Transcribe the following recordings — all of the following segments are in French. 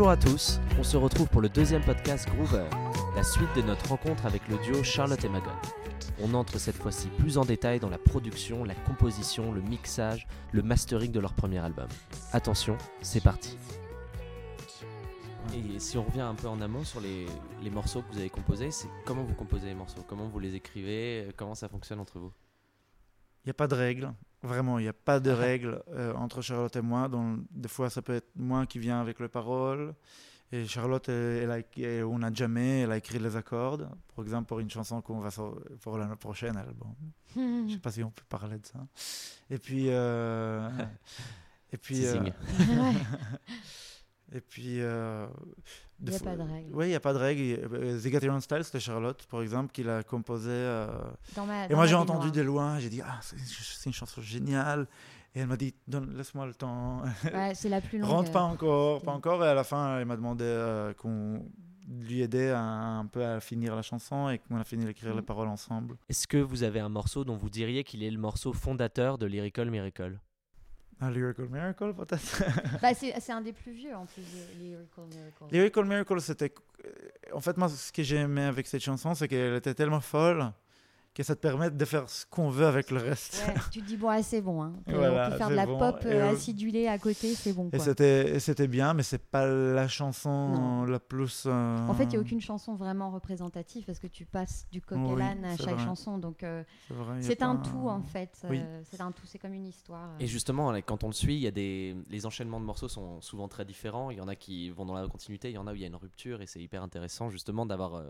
Bonjour à tous, on se retrouve pour le deuxième podcast Groover, la suite de notre rencontre avec le duo Charlotte et Magon. On entre cette fois-ci plus en détail dans la production, la composition, le mixage, le mastering de leur premier album. Attention, c'est parti. Et si on revient un peu en amont sur les, les morceaux que vous avez composés, c'est comment vous composez les morceaux? Comment vous les écrivez? Comment ça fonctionne entre vous? Il n'y a pas de règle, vraiment, il n'y a pas de règle euh, entre Charlotte et moi. Donc, des fois, ça peut être moi qui viens avec les paroles. Et Charlotte, elle, elle a, elle- on a jamais, elle a écrit les accords. Par exemple, pour une chanson qu'on va sortir pour l'année prochaine album. Je sais pas si on peut parler de ça. Et puis, euh, et puis, euh. et puis, euh, Il n'y a fois- pas de règle. Oui, il n'y a pas de règle. Style, c'était Charlotte, par exemple, qui l'a composé. euh, Dans ma- et moi, j'ai entendu de loin, j'ai dit, ah, c'est une chanson géniale. Et elle m'a dit, Donne- laisse-moi le temps. Ouais, c'est la plus longue. Rentre pas euh, encore, pas encore. Et à la fin, elle m'a demandé euh, qu'on lui aidait à- un peu à finir la chanson et qu'on a fini d'écrire les Mm. paroles ensemble. Est-ce que vous avez un morceau dont vous diriez qu'il est le morceau fondateur de Lyrical Miracle? Un Lyrical Miracle, peut-être? Bah, c'est c'est un des plus vieux en plus, de Lyrical Miracle. Lyrical Miracle, c'était. euh, En fait, moi, ce que j'ai aimé avec cette chanson, c'est qu'elle était tellement folle que ça te permet de faire ce qu'on veut avec le reste. Ouais, tu te dis, bon, ah, c'est bon. Hein. On peut- Voilà, on peut faire de la bon. pop Et, euh, acidulée à côté, c'est bon. Et Quoi. c'était, et c'était bien, mais c'est pas la chanson Non. la plus. euh, En fait, il n'y a aucune chanson vraiment représentative parce que tu passes du coq Oui, à l'âne à c'est chaque vrai. chanson. Donc, euh, C'est, un tout en fait. Oui. euh, c'est un tout, c'est comme une histoire. Et justement, quand on le suit, il y a des... les enchaînements de morceaux sont souvent très différents. Il y en a qui vont dans la continuité, il y en a où il y a une rupture, et c'est hyper intéressant justement d'avoir.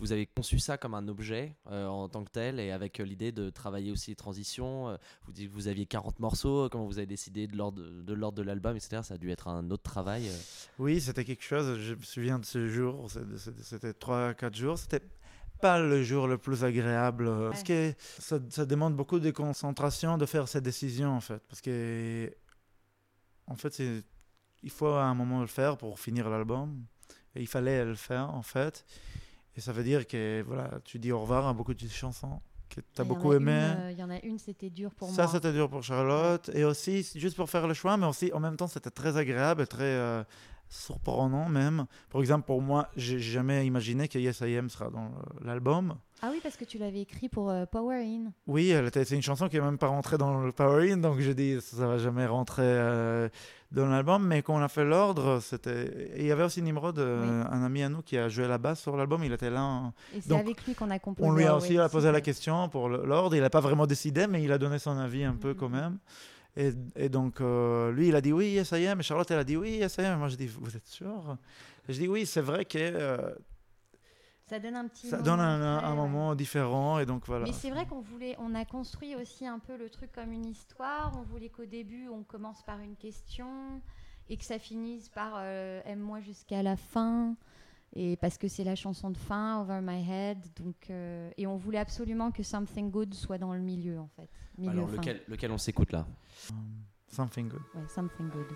Vous avez conçu ça comme un objet euh, en tant que tel, et avec euh, l'idée de travailler aussi les transitions. euh, Vous dites que vous aviez 40 morceaux, comment vous avez décidé de l'ordre de, l'ordre de l'album, etc. Ça a dû être un autre travail. euh. Oui, c'était quelque chose. Je me souviens de ce jour. C'était 3-4 jours. C'était pas le jour le plus agréable. euh, Parce que ça, ça demande beaucoup de concentration de faire ces décisions, en fait. Parce que, en fait, il faut à un moment le faire pour finir l'album. Et il fallait le faire, en fait. Et ça veut dire que voilà, tu dis au revoir à beaucoup de chansons que tu as beaucoup aimé. euh, Il y en a une, c'était dur pour ça, moi. c'était dur pour Charlotte. Et aussi, juste pour faire le choix, mais aussi en même temps, c'était très agréable très euh, surprenant même. Par exemple, pour moi, j'ai jamais imaginé que Yes I Am sera dans euh, l'album. Ah oui, parce que tu l'avais écrit pour euh, Power In. Oui, c'est une chanson qui n'est même pas rentrée dans le Power In, donc je dis ça va jamais rentrer euh, dans l'album. Mais quand on a fait l'ordre, c'était. Il y avait aussi Nimrod, euh, un ami à nous, qui a joué la basse sur l'album. Il était là. en- Et c'est avec lui qu'on a composé. On lui a Always, aussi posé la question pour l'ordre. Il n'a pas vraiment décidé, mais il a donné son avis un peu Mhm. quand même. Et, et donc, lui, il a dit oui, yes, I am. Et Charlotte, elle a dit oui, yes, I am. Et moi, je dis, vous êtes sûr? Je dis oui, c'est vrai que Ça donne un petit. ça moment donne un, un- après, un ouais. moment différent. Et donc, voilà. Mais c'est vrai qu'on voulait, on a construit aussi un peu le truc comme une histoire. On voulait qu'au début, on commence par une question et que ça finisse par euh, aime-moi jusqu'à la fin. Et parce que c'est la chanson de fin, Over My Head. Donc, euh, et on voulait absolument que Something Good soit dans le milieu, en fait. Milieu Alors, fin. lequel, lequel on s'écoute là? Um, something good. Ouais, Something Good.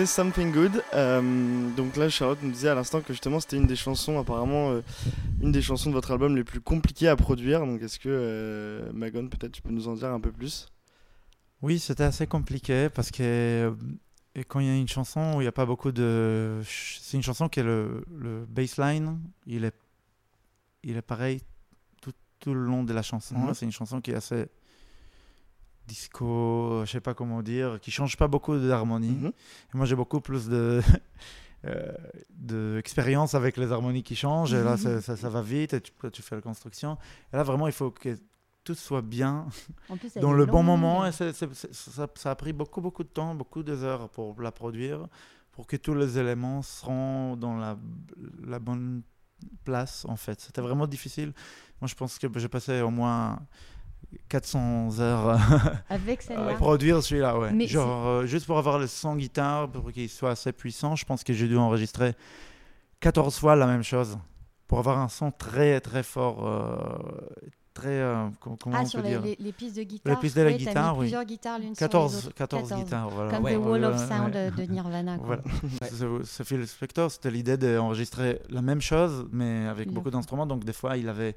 C'était Something Good. Euh, donc là, Charlotte nous disait à l'instant que justement c'était une des chansons, apparemment, euh, une des chansons de votre album les plus compliquées à produire. Donc est-ce que, euh, Magon, peut-être tu peux nous en dire un peu plus? Oui, c'était assez compliqué parce que euh, et quand il y a une chanson où il n'y a pas beaucoup de. C'est une chanson qui est le, le bassline, il est, il est pareil tout, tout le long de la chanson. Mhm. C'est une chanson qui est assez disco, je sais pas comment dire, qui change pas beaucoup d'harmonie. Mhm. Et Moi, j'ai beaucoup plus de. euh, d'expérience avec les harmonies qui changent et là ça, ça- ça va vite et tu, tu fais la construction et là vraiment il faut que tout soit bien plus, dans le bon moment. Et c'est- c'est- c'est- ça, ça a pris beaucoup, beaucoup de temps, beaucoup d'heures pour la produire, pour que tous les éléments seront dans la, la bonne place, en fait. C'était vraiment difficile. Moi, je pense que j'ai passé au moins 400 heures Avec à produire celui-là, ouais. Mais Genre, euh, juste pour avoir le son guitare, pour qu'il soit assez puissant, je pense que j'ai dû enregistrer 14 fois la même chose pour avoir un son très, très fort. euh, très. euh, comment Ah, on sur peut les, dire les- les pistes de guitare. pistes de la mis guitare, oui. plusieurs guitares l'une sur les 14, autres. 14, 14. guitares, voilà. Comme Ouais. The Wall of Sound ouais. de Nirvana. quoi. Voilà. Ce- ce Phil Spector, c'était l'idée d'enregistrer la même chose, mais avec beaucoup d'instruments. Donc, des fois, il avait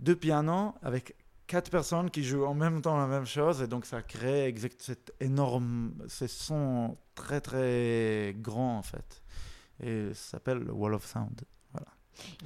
deux pianos avec quatre personnes qui jouent en même temps la même chose. Et donc, ça crée exact, cet énorme. Ces sons très, très grands, en fait. Et ça s'appelle le Wall of Sound.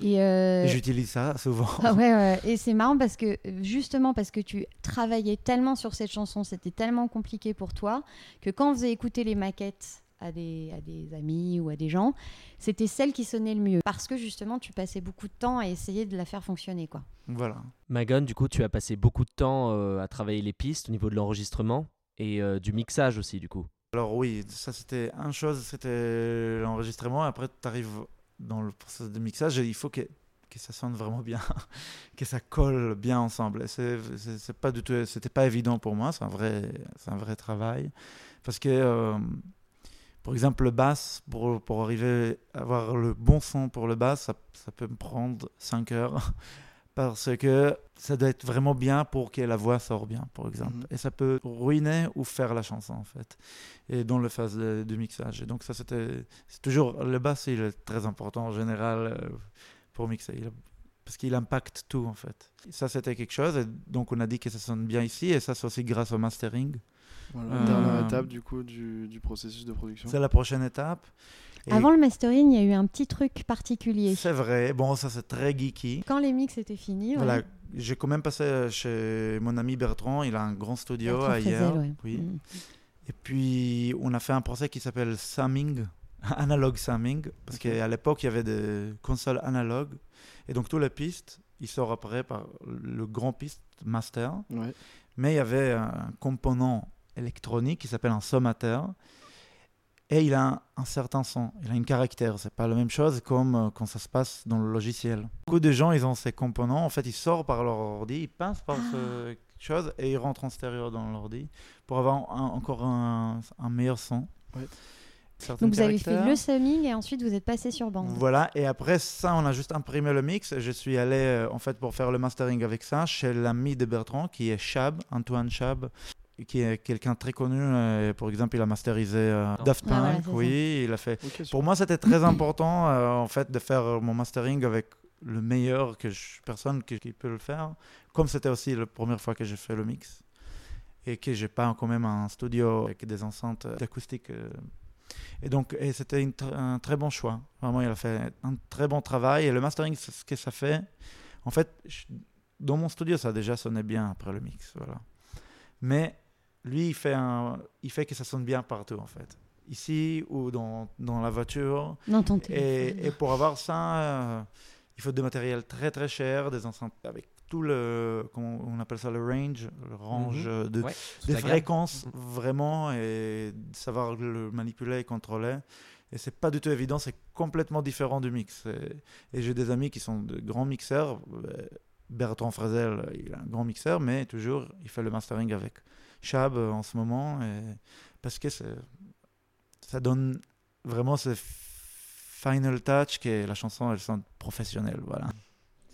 Et, euh, Et j'utilise ça souvent. Ah ouais, ouais. Et c'est marrant parce que justement parce que tu travaillais tellement sur cette chanson, c'était tellement compliqué pour toi que quand on faisait écouter les maquettes à des, à des amis ou à des gens, c'était celle qui sonnait le mieux parce que justement tu passais beaucoup de temps à essayer de la faire fonctionner quoi. voilà. Magon, du coup, tu as passé beaucoup de temps euh, à travailler les pistes au niveau de l'enregistrement et euh, du mixage aussi, du coup. Alors oui, ça c'était une chose, c'était l'enregistrement. Après, tu arrives dans le processus de mixage et il faut que, que ça sonne vraiment bien, que ça colle bien ensemble. Et c'est, pas du tout, c'était pas évident pour moi. C'est un vrai, c'est un vrai travail parce que, euh, par exemple, le bass, pour, pour arriver à avoir le bon son pour le bass, ça, ça peut me prendre 5 heures. Parce que ça doit être vraiment bien pour que la voix sorte bien, par exemple. Mhm. Et ça peut ruiner ou faire la chanson, en fait et dans le phase de, de mixage. Et donc ça, c'était c'est toujours le bass, il est très important en général euh, pour mixer, Il- parce qu'il impacte tout en fait. Ça, c'était quelque chose. Et donc on a dit que ça sonne bien ici, et ça, c'est aussi grâce au mastering. Voilà, Euh, Dernière étape du coup du, du processus de production. C'est la prochaine étape. Et Avant le mastering, il y a eu un petit truc particulier. C'est vrai. Bon, ça c'est très geeky. Quand les mix étaient finis, ouais. Voilà, j'ai quand même passé chez mon ami Bertrand. Il a un grand studio Bertrand ailleurs. Frézel, ouais. Oui. Mm. Et puis, on a fait un procès qui s'appelle Samming, Analog Samming, parce qu'à l'époque, il y avait des consoles analogues. Et donc, toutes les pistes, ils sortent après par le grand piste master. Ouais. Mais il y avait un component électronique qui s'appelle un sommateur. Et il a un, un certain son, il a une caractère. C'est pas la même chose comme euh, quand ça se passe dans le logiciel. Beaucoup de gens, ils ont ces components. En fait, ils sortent par leur ordi, ils passent par ce chose et ils rentrent en stéréo dans l'ordi pour avoir un- encore un, un meilleur son. Ouais. Donc vous avez fait le summing et ensuite vous êtes passé sur bande. Voilà, et après ça, on a juste imprimé le mix. Je suis allé, euh, en fait, pour faire le mastering avec ça, chez l'ami de Bertrand, qui est Chab, Antoine Chab, qui est quelqu'un très connu. euh, Par exemple, il a masterisé euh, Daft Ah, Punk, c'est ça. oui, il a fait... Pour moi, c'était très important, euh, en fait, de faire mon mastering avec le meilleur que je, personne qui, qui peut le faire. Comme c'était aussi la première fois que j'ai fait le mix. Et que j'ai pas quand même un studio avec des enceintes acoustiques. euh. Et donc, et c'était tr- un très bon choix. Vraiment, il a fait un très bon travail. Et le mastering, c'est ce que ça fait. En fait, je- dans mon studio, ça a déjà sonné bien après le mix. Voilà. Mais lui, il fait, un, il fait que ça sonne bien partout, en fait. Ici ou dans, dans la voiture. Non, ton téléphone. Et, et pour avoir ça, euh, il faut des matériels très très chers, des enceintes avec tout le, comment on appelle ça, le range, le range Mhm. de, Ouais, des fréquences Mhm. vraiment et de savoir le manipuler et contrôler. Et c'est pas du tout évident, c'est complètement différent du mix. Et, et j'ai des amis qui sont de grands mixeurs. euh, Bertrand Frazel, il a un grand mixeur, mais toujours il fait le mastering avec Chab euh, en ce moment. Et, parce que ça donne vraiment ce final touch que la chanson elle sonne professionnelle. Voilà.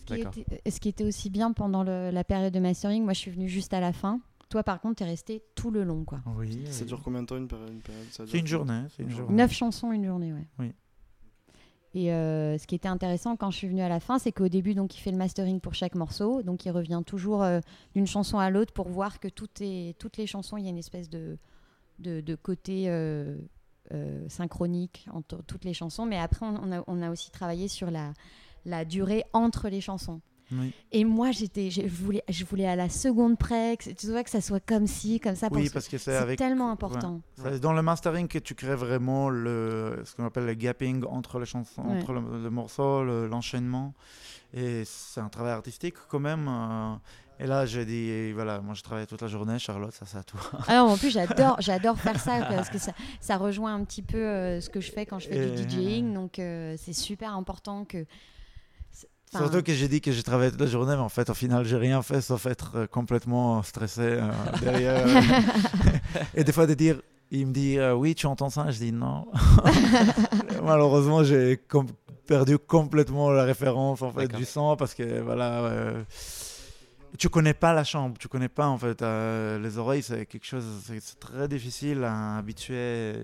Ce qui, était, ce qui était aussi bien pendant le- la période de mastering, moi je suis venue juste à la fin. Toi, par contre, tu es resté tout le long, quoi. Oui. Ça oui. dure combien de temps une période, une période? Ça C'est une journée. C'est une Neuf journée. Neuf chansons, une journée, ouais. Oui. Et euh, ce qui était intéressant quand je suis venue à la fin, c'est qu'au début, donc, il fait le mastering pour chaque morceau. Donc, il revient toujours euh, d'une chanson à l'autre pour voir que toutes les chansons, il y a une espèce de, côté euh, synchronique entre toutes les chansons. Mais après, on, a, aussi travaillé sur la durée entre les chansons. Oui. Et moi, j'étais, je voulais, je voulais à la seconde près, que, tu vois, que ça soit comme ci, comme ça. Oui, parce que c'est avec. tellement important. Dans le mastering que tu crées vraiment le, ce qu'on appelle le gapping entre les chansons, Ouais. entre le, le morceau, le- l'enchaînement. et c'est un travail artistique quand même. euh, et là, j'ai dit, voilà, moi je travaille toute la journée, Charlotte, ça c'est à toi. Ah en plus, j'adore, j'adore faire ça parce que ça, ça rejoint un petit peu euh, ce que je fais quand je fais Et- du DJing. Donc, euh, c'est super important que. Enfin, Surtout que j'ai dit que j'ai travaillé toute la journée, mais en fait, au final, j'ai rien fait sauf être euh, complètement stressé euh, derrière. et des fois, de dire, il me dit, euh, oui, tu entends ça? Je dis non. Malheureusement, j'ai com- perdu complètement la référence en fait du son parce que voilà. euh, tu connais pas la chambre, tu connais pas en fait euh, les oreilles, c'est quelque chose, c'est très difficile à habituer.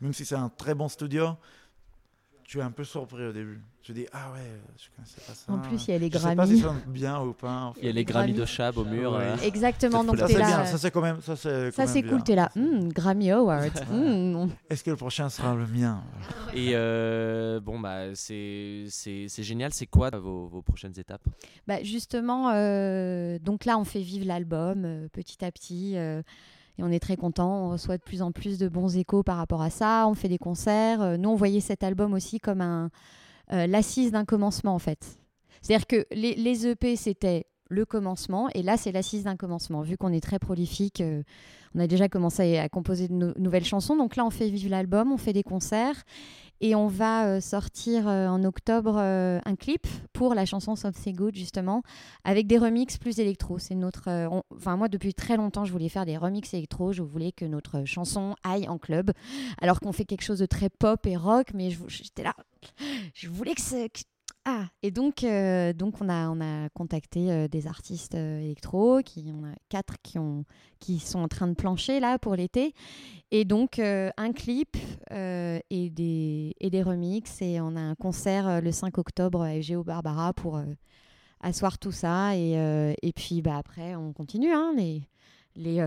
Même si c'est un très bon studio, tu es un peu surpris au début. Je dis ah ouais, je connaissais pas ça. En plus, il y a les je sais pas si ça bien ou pas. en fait. Il y a les Grammys de Chab au mur. Ouais. euh. Exactement, donc Ça t'es c'est là. bien, euh, ça c'est quand même, ça c'est. Ça, c'est cool, bien. t'es là. Hmm, Grammy Awards. Hmm. Est-ce que le prochain sera le mien? Et euh, bon, bah, c'est c'est- c'est génial. C'est quoi vos, vos prochaines étapes? Bah, justement, euh, donc là, on fait vivre l'album euh, petit à petit. Et on est très content. On reçoit de plus en plus de bons échos par rapport à ça. On fait des concerts. Euh, nous, on voyait cet album aussi comme un euh, l'assise d'un commencement, en fait. C'est-à-dire que les, EP, c'était le commencement. Et là, c'est l'assise d'un commencement. Vu qu'on est très prolifique, euh, on a déjà commencé à, composer de nou- nouvelles chansons. Donc là, on fait vivre l'album, on fait des concerts. Et on va euh, sortir euh, en octobre euh, un clip pour la chanson Something Good, justement, avec des remixes plus électro. C'est notre. Enfin, moi, depuis très longtemps, je voulais faire des remixes électro. Je voulais que notre chanson aille en club, alors qu'on fait quelque chose de très pop et rock. Mais j'étais là. Je voulais que que- Ah Et donc, euh, donc on, a, on a contacté euh, des artistes euh, électro, qui, on a quatre qui, ont, qui sont en train de plancher là pour l'été. Et donc, euh, un clip et, des, et des remixes. Et on a un concert le 5 octobre à Géo Barbara pour asseoir tout ça. Et, et puis bah, après, on continue hein, les, les,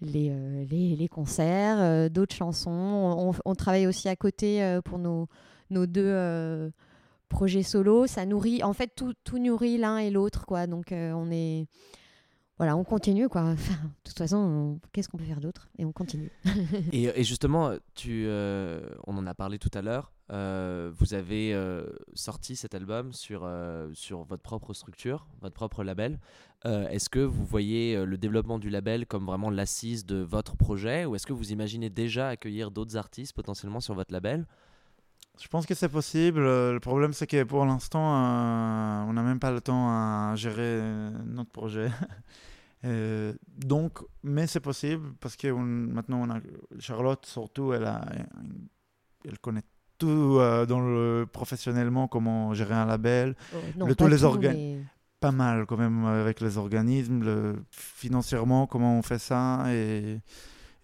les, les, concerts, d'autres chansons. On, on- travaille aussi à côté pour nos, nos deux projets solo. Ça nourrit, en fait, tout, tout nourrit l'un et l'autre. quoi. Donc, euh, on est. Voilà, on continue quoi. Enfin, de toute façon, on- qu'est-ce qu'on peut faire d'autre? Et on continue. et, justement, tu, euh, on en a parlé tout à l'heure. euh, vous avez sorti cet album sur, sur votre propre structure, votre propre label. Est-ce que vous voyez le développement du label comme vraiment l'assise de votre projet? Ou est-ce que vous imaginez déjà accueillir d'autres artistes potentiellement sur votre label? Je pense que c'est possible. Le problème, c'est que pour l'instant, euh, on n'a même pas le temps à gérer notre projet. Euh, donc, mais c'est possible parce que on- maintenant, on a, Charlotte, surtout, elle, a, elle connaît tout euh, dans le, professionnellement, comment gérer un label. Non, Le- pas tous les organes. mais- Pas mal quand même avec les organismes, le, financièrement, comment on fait ça. Et,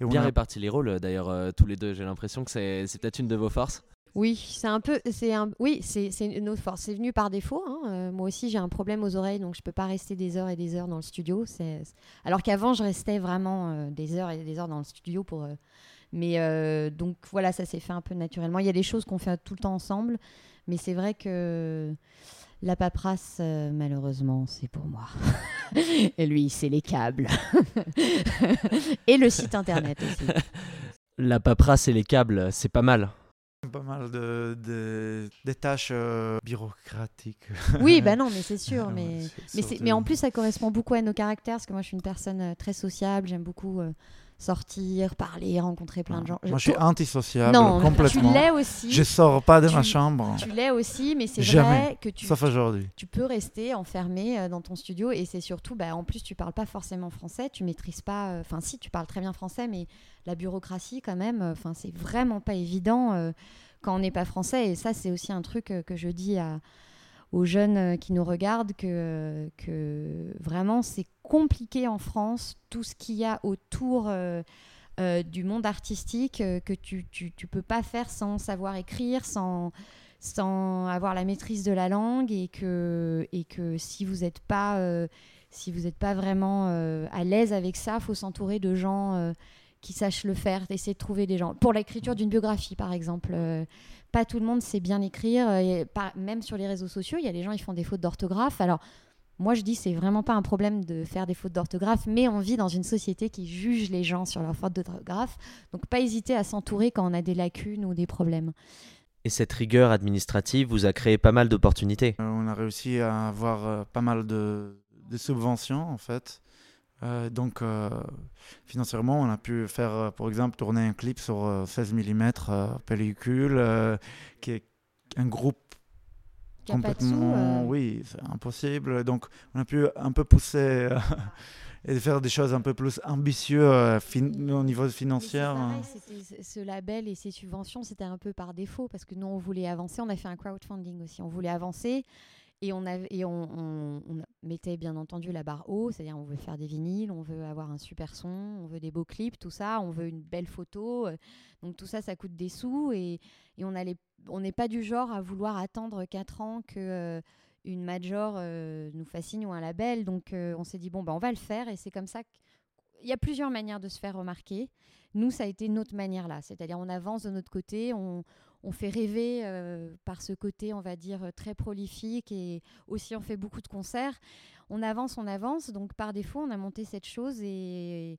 et on Bien a- réparti les rôles d'ailleurs, euh, tous les deux. J'ai l'impression que c'est peut-être une de vos forces. Oui, c'est un peu, c'est un, oui, c'est une autre force. C'est venu par défaut. hein. Euh, moi aussi, j'ai un problème aux oreilles, donc je peux pas rester des heures et des heures dans le studio. Alors qu'avant, je restais vraiment euh, des heures et des heures dans le studio pour. euh, mais donc voilà, ça s'est fait un peu naturellement. Il y a des choses qu'on fait tout le temps ensemble, mais c'est vrai que la paperasse, malheureusement, c'est pour moi. et lui, c'est les câbles et le site internet aussi. La paperasse et les câbles, c'est pas mal. Pas mal de, de, des tâches euh, bureaucratiques. Oui, bah non, mais c'est sûr, Ouais, mais. Mais, mais en plus, ça correspond beaucoup à nos caractères, parce que moi, je suis une personne euh, très sociable, j'aime beaucoup euh, sortir, parler, rencontrer plein de gens. Moi, je suis antisociable non, complètement. tu l'es aussi. Je sors pas de ma chambre, Tu l'es aussi, mais c'est vrai que tu, sauf aujourd'hui. tu peux rester enfermé euh, dans ton studio, et c'est surtout, bah, en plus, tu parles pas forcément français, tu maîtrises pas. euh, Enfin, si, tu parles très bien français, mais la bureaucratie, quand même, euh, c'est vraiment pas évident euh, quand on n'est pas français, et ça, c'est aussi un truc que je dis à aux jeunes euh, qui nous regardent que, vraiment c'est compliqué en France tout ce qu'il y a autour euh, euh, du monde artistique que tu, tu, peux pas faire sans savoir écrire, sans, sans avoir la maîtrise de la langue et que, et que si vous n'êtes pas, si pas vraiment à l'aise avec ça, faut s'entourer de gens qui sachent le faire, essayer de trouver des gens. Pour l'écriture d'une biographie, par exemple, euh, pas tout le monde sait bien écrire. euh, et même sur les réseaux sociaux, il y a des gens qui font des fautes d'orthographe. Alors, moi, je dis c'est vraiment pas un problème de faire des fautes d'orthographe, mais on vit dans une société qui juge les gens sur leurs fautes d'orthographe. Donc, pas hésiter à s'entourer quand on a des lacunes ou des problèmes. Et cette rigueur administrative vous a créé pas mal d'opportunités. Euh, on a réussi à avoir euh, pas mal de, de subventions en fait. Euh, donc euh, financièrement, on a pu faire, euh, par exemple, tourner un clip sur euh, 16 mm pellicule, euh, qui est un groupe sous, complètement, euh, oui, c'est impossible. Donc on a pu un peu pousser euh, et faire des choses un peu plus ambitieuses euh, au niveau financier. hein. pareil, ce label et ces subventions, c'était un peu par défaut parce que nous, on voulait avancer. On a fait un crowdfunding aussi. On voulait avancer et on, avait, et on, mettait bien entendu la barre haut, c'est-à-dire on veut faire des vinyles, on veut avoir un super son, on veut des beaux clips, tout ça, on veut une belle photo. euh, Donc tout ça, ça coûte des sous et, et on allait- on n'est pas du genre à vouloir attendre 4 ans que euh, une major euh, nous fascine ou un label. Donc euh, on s'est dit, bon, bah, on va le faire et c'est comme ça qu'il y a plusieurs manières de se faire remarquer. Nous, ça a été notre manière là, c'est-à-dire on avance de notre côté, on, on fait rêver euh, par ce côté, on va dire, euh, très prolifique et aussi on fait beaucoup de concerts. On avance, on avance, donc par défaut, on a monté cette chose et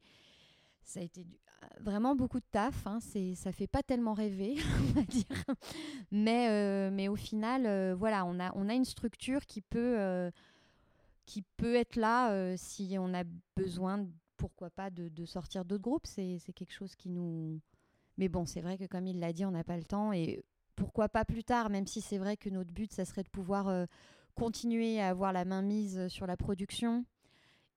ça a été du- vraiment beaucoup de taf. Hein. C'est, ça fait pas tellement rêver, on va dire. Mais, euh, mais au final, voilà, on a, on a une structure qui peut, qui peut être là si on a besoin, pourquoi pas, de, de sortir d'autres groupes. C'est quelque chose qui nous. Mais bon, c'est vrai que comme il l'a dit, on n'a pas le temps. Et pourquoi pas plus tard, même si c'est vrai que notre but, ça serait de pouvoir euh, continuer à avoir la main mise sur la production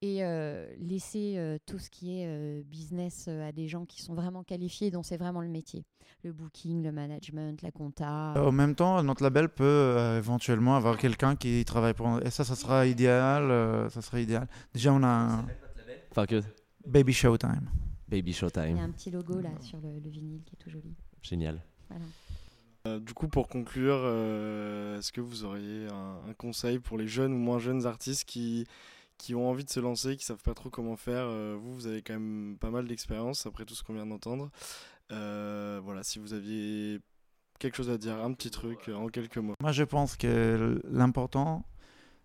et euh, laisser euh, tout ce qui est euh, business euh, à des gens qui sont vraiment qualifiés, dont c'est vraiment le métier. Le booking, le management, la compta. En même temps, notre label peut euh, éventuellement avoir quelqu'un qui travaille pour Et ça, ça sera idéal. euh, ça serait idéal. Déjà, on a un Enfin que Baby Showtime. Baby Il y a Showtime. un petit logo là sur le, le vinyle qui est tout joli. Génial. Voilà. Euh, du coup, pour conclure, euh, est-ce que vous auriez un, un conseil pour les jeunes ou moins jeunes artistes qui, qui ont envie de se lancer, qui savent pas trop comment faire Euh, Vous, vous avez quand même pas mal d'expérience après tout ce qu'on vient d'entendre. Euh, voilà, si vous aviez quelque chose à dire, un petit truc euh, en quelques mots. Moi, je pense que l'important,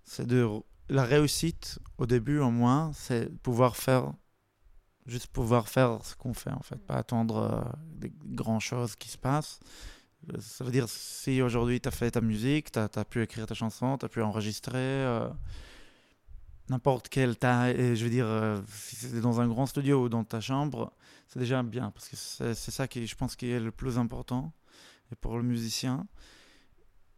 c'est de la réussite au début, au moins, c'est pouvoir faire, juste pouvoir faire ce qu'on fait, en fait, pas attendre euh, des grandes choses qui se passent. Euh, Ça veut dire, si aujourd'hui tu as fait ta musique, tu as, pu écrire ta chanson, tu as pu enregistrer, euh, n'importe quelle taille, je veux dire, si c'est dans un grand studio ou dans ta chambre, c'est déjà bien, parce que c'est ça qui, je pense, qui est le plus important, pour le musicien.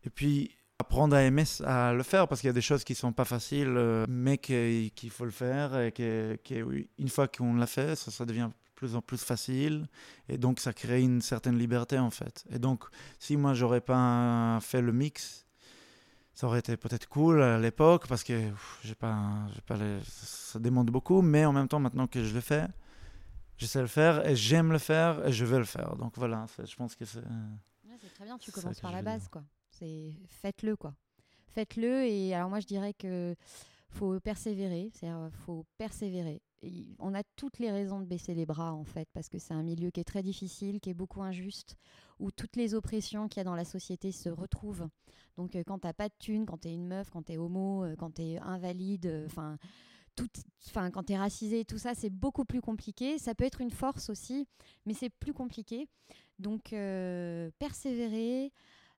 Et puis, apprendre à aimer à le faire, parce qu'il y a des choses qui sont pas faciles, euh, mais qu'il faut le faire, et que, que oui, une fois qu'on l'a fait, ça, ça devient de plus en plus facile, et donc ça crée une certaine liberté, en fait. Et donc, si moi, j'aurais pas fait le mix, ça aurait été peut-être cool à l'époque, parce que j'ai pas, j'ai pas les- ça demande beaucoup, mais en même temps, maintenant que je le fais, je sais le faire, et j'aime le faire, et je veux le faire. Donc voilà, je pense que c'est... Ouais, c'est très bien, tu commences par la base, quoi. C'est faites-le, quoi. Faites-le et alors moi je dirais que faut persévérer, c'est-à-dire faut persévérer. On a toutes les raisons de baisser les bras en fait parce que c'est un milieu qui est très difficile, qui est beaucoup injuste, où toutes les oppressions qu'il y a dans la société se retrouvent. Donc euh, quand t'as pas de thunes, quand t'es une meuf, quand t'es homo, euh, quand t'es invalide, euh, enfin tout, enfin quand t'es racisé, tout ça c'est beaucoup plus compliqué. Ça peut être une force aussi, mais c'est plus compliqué. Donc euh, persévérer, euh,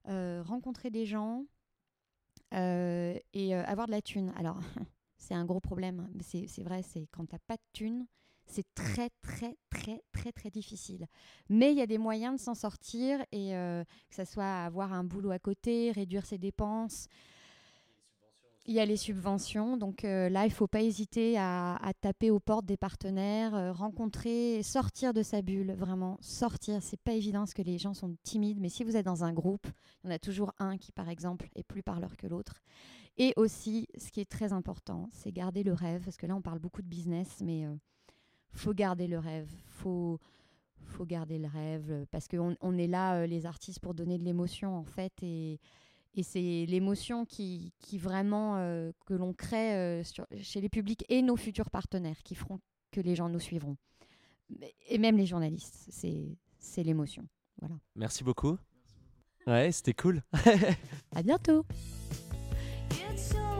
rencontrer des gens euh, et euh, avoir de la thune. Alors, c'est un gros problème, mais c'est vrai, c'est quand t'as pas de thune, c'est très très très très très difficile. Mais il y a des moyens de s'en sortir et euh, que ça soit avoir un boulot à côté, réduire ses dépenses. Il y a les subventions, donc euh, là, il ne faut pas hésiter à, taper aux portes des partenaires, euh, rencontrer, sortir de sa bulle, vraiment sortir. C'est pas évident parce que les gens sont timides, mais si vous êtes dans un groupe, il y en a toujours un qui, par exemple, est plus parleur que l'autre. Et aussi, ce qui est très important, c'est garder le rêve, parce que là, on parle beaucoup de business, mais euh, faut garder le rêve, faut faut garder le rêve, parce qu'on on est là, euh, les artistes, pour donner de l'émotion, en fait, et et c'est l'émotion qui, qui vraiment euh, que l'on crée euh, sur- chez les publics et nos futurs partenaires qui feront que les gens nous suivront. Et même les journalistes, c'est c'est l'émotion. Voilà. Merci beaucoup. Ouais, c'était cool. À bientôt. It's so